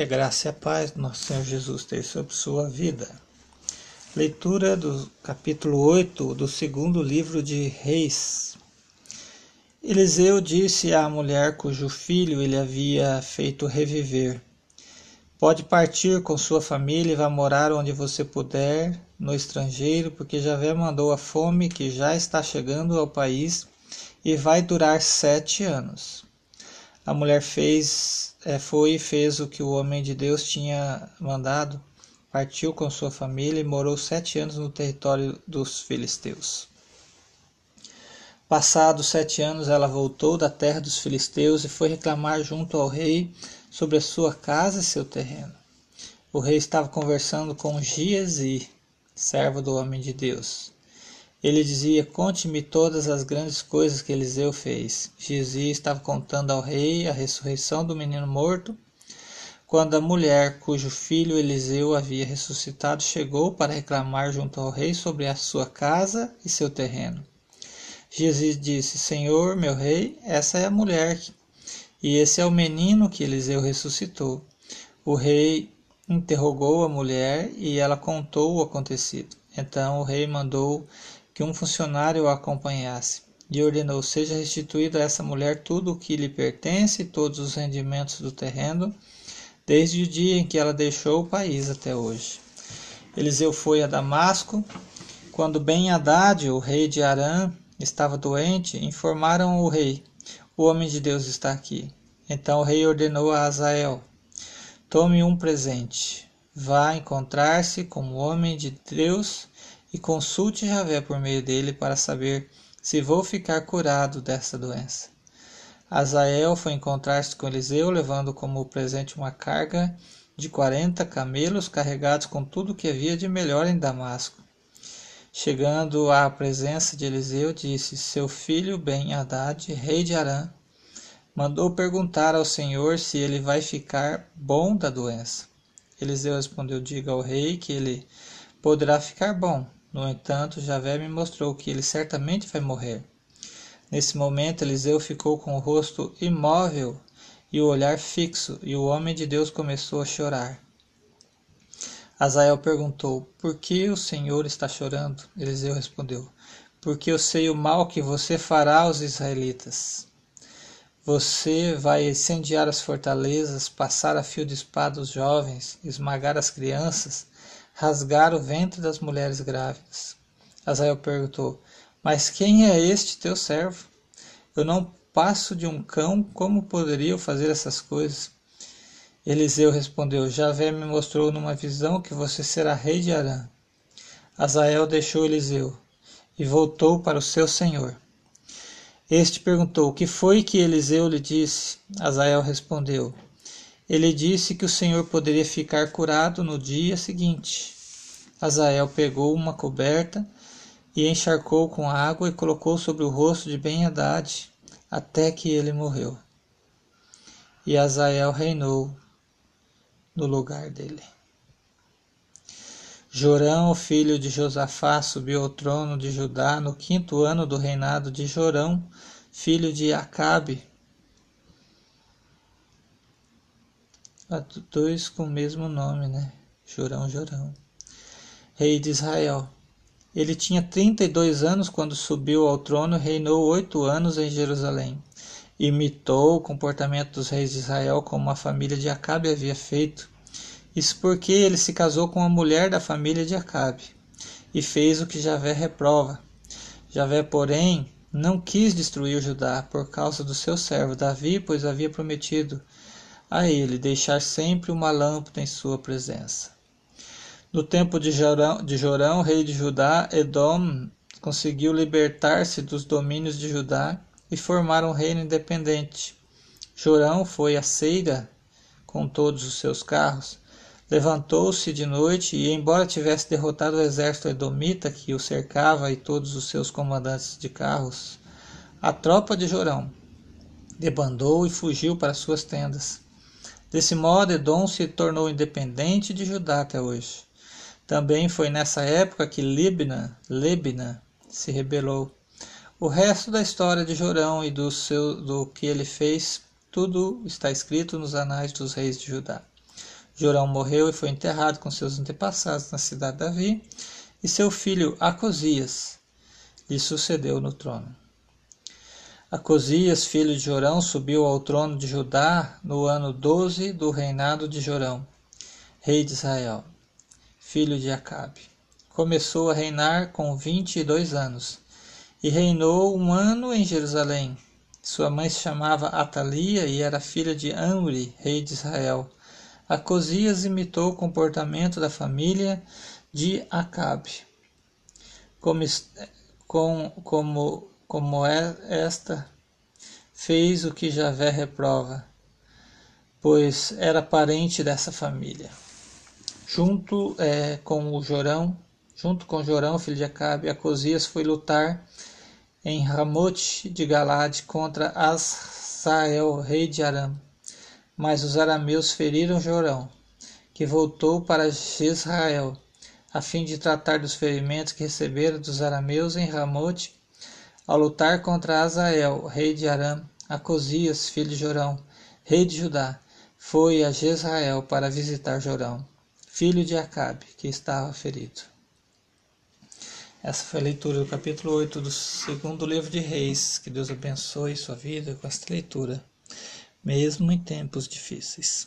Que a graça e a paz do nosso Senhor Jesus esteja sobre sua vida. Leitura do capítulo 8 do segundo livro de Reis. Eliseu disse à mulher cujo filho ele havia feito reviver: Pode partir com sua família e vá morar onde você puder, no estrangeiro, porque Javé mandou a fome que já está chegando ao país e vai durar sete anos. A mulher fez, é, foi e fez o que o homem de Deus tinha mandado, partiu com sua família e morou sete anos no território dos filisteus. Passados sete anos, ela voltou da terra dos filisteus e foi reclamar junto ao rei sobre a sua casa e seu terreno. O rei estava conversando com Giesi, servo do homem de Deus. Ele dizia: Conte-me todas as grandes coisas que Eliseu fez. Giesi estava contando ao rei a ressurreição do menino morto. Quando a mulher cujo filho Eliseu havia ressuscitado chegou para reclamar junto ao rei sobre a sua casa e seu terreno. Giesi disse: Senhor, meu rei, essa é a mulher e esse é o menino que Eliseu ressuscitou. O rei interrogou a mulher e ela contou o acontecido. Então o rei mandou que um funcionário a acompanhasse e ordenou: seja restituído a essa mulher tudo o que lhe pertence, todos os rendimentos do terreno, desde o dia em que ela deixou o país até hoje. Eliseu foi a Damasco. Quando Ben Haddad, o rei de Arã, estava doente, informaram o rei: o homem de Deus está aqui. Então o rei ordenou a Azael: Tome um presente. Vá encontrar-se com o homem de Deus e consulte Javé por meio dele para saber se vou ficar curado dessa doença. Azael foi encontrar-se com Eliseu, levando como presente uma carga de quarenta camelos carregados com tudo o que havia de melhor em Damasco. Chegando à presença de Eliseu, disse: Seu filho Ben-Hadad, rei de Arã, mandou perguntar ao Senhor se ele vai ficar bom da doença. Eliseu respondeu: Diga ao rei que ele poderá ficar bom. No entanto, Javé me mostrou que ele certamente vai morrer. Nesse momento, Eliseu ficou com o rosto imóvel e o olhar fixo, e o homem de Deus começou a chorar. Azael perguntou: Por que o Senhor está chorando? Eliseu respondeu: Porque eu sei o mal que você fará aos israelitas. Você vai incendiar as fortalezas, passar a fio de espada os jovens, esmagar as crianças, rasgar o ventre das mulheres grávidas. Azael perguntou: Mas quem é este teu servo? Eu não passo de um cão, como poderia eu fazer essas coisas? Eliseu respondeu: Javé me mostrou numa visão que você será rei de Arã. Azael deixou Eliseu e voltou para o seu senhor. Este perguntou: O que foi que Eliseu lhe disse? Azael respondeu: Ele disse que o Senhor poderia ficar curado no dia seguinte. Azael pegou uma coberta e encharcou com água e colocou sobre o rosto de Ben-Hadad até que ele morreu. E Azael reinou no lugar dele. Jorão, filho de Josafá, subiu ao trono de Judá no quinto ano do reinado de Jorão, filho de Acabe. Dois com o mesmo nome, né? Jorão, Jorão. Rei de Israel. Ele tinha 32 anos quando subiu ao trono e reinou oito anos em Jerusalém imitou o comportamento dos reis de Israel como a família de Acabe havia feito. Isso porque ele se casou com uma mulher da família de Acabe e fez o que Javé reprova. Javé, porém, não quis destruir Judá por causa do seu servo Davi, pois havia prometido a ele deixar sempre uma lâmpada em sua presença. No tempo de Jorão, de Jorão rei de Judá, Edom conseguiu libertar-se dos domínios de Judá e formaram um reino independente. Jorão foi a Ceira com todos os seus carros, levantou-se de noite e, embora tivesse derrotado o exército edomita que o cercava e todos os seus comandantes de carros, a tropa de Jorão debandou e fugiu para suas tendas. Desse modo, Edom se tornou independente de Judá até hoje. Também foi nessa época que Libna, se rebelou. O resto da história de Jorão e do, seu, do que ele fez, tudo está escrito nos anais dos reis de Judá. Jorão morreu e foi enterrado com seus antepassados na cidade de Davi, e seu filho Acosias lhe sucedeu no trono. Acosias, filho de Jorão, subiu ao trono de Judá no ano 12 do reinado de Jorão, rei de Israel, filho de Acabe. Começou a reinar com vinte e dois anos, e reinou um ano em Jerusalém. Sua mãe se chamava Atalia e era filha de Amri, rei de Israel. Acosias imitou o comportamento da família de Acabe. Como, com, como como é esta, fez o que Javé reprova, pois era parente dessa família. Junto é, com o Jorão, junto com Jorão, filho de Acabe, Acosias foi lutar em Ramote de Galade contra Asael, rei de Aram. Mas os arameus feriram Jorão, que voltou para Jezrael, a fim de tratar dos ferimentos que recebera dos arameus em Ramote ao lutar contra Azael, rei de Aram, Acosias, filho de Jorão, rei de Judá, foi a Jezrael para visitar Jorão, filho de Acabe, que estava ferido. Essa foi a leitura do capítulo 8 do segundo livro de Reis. Que Deus abençoe sua vida com esta leitura, mesmo em tempos difíceis.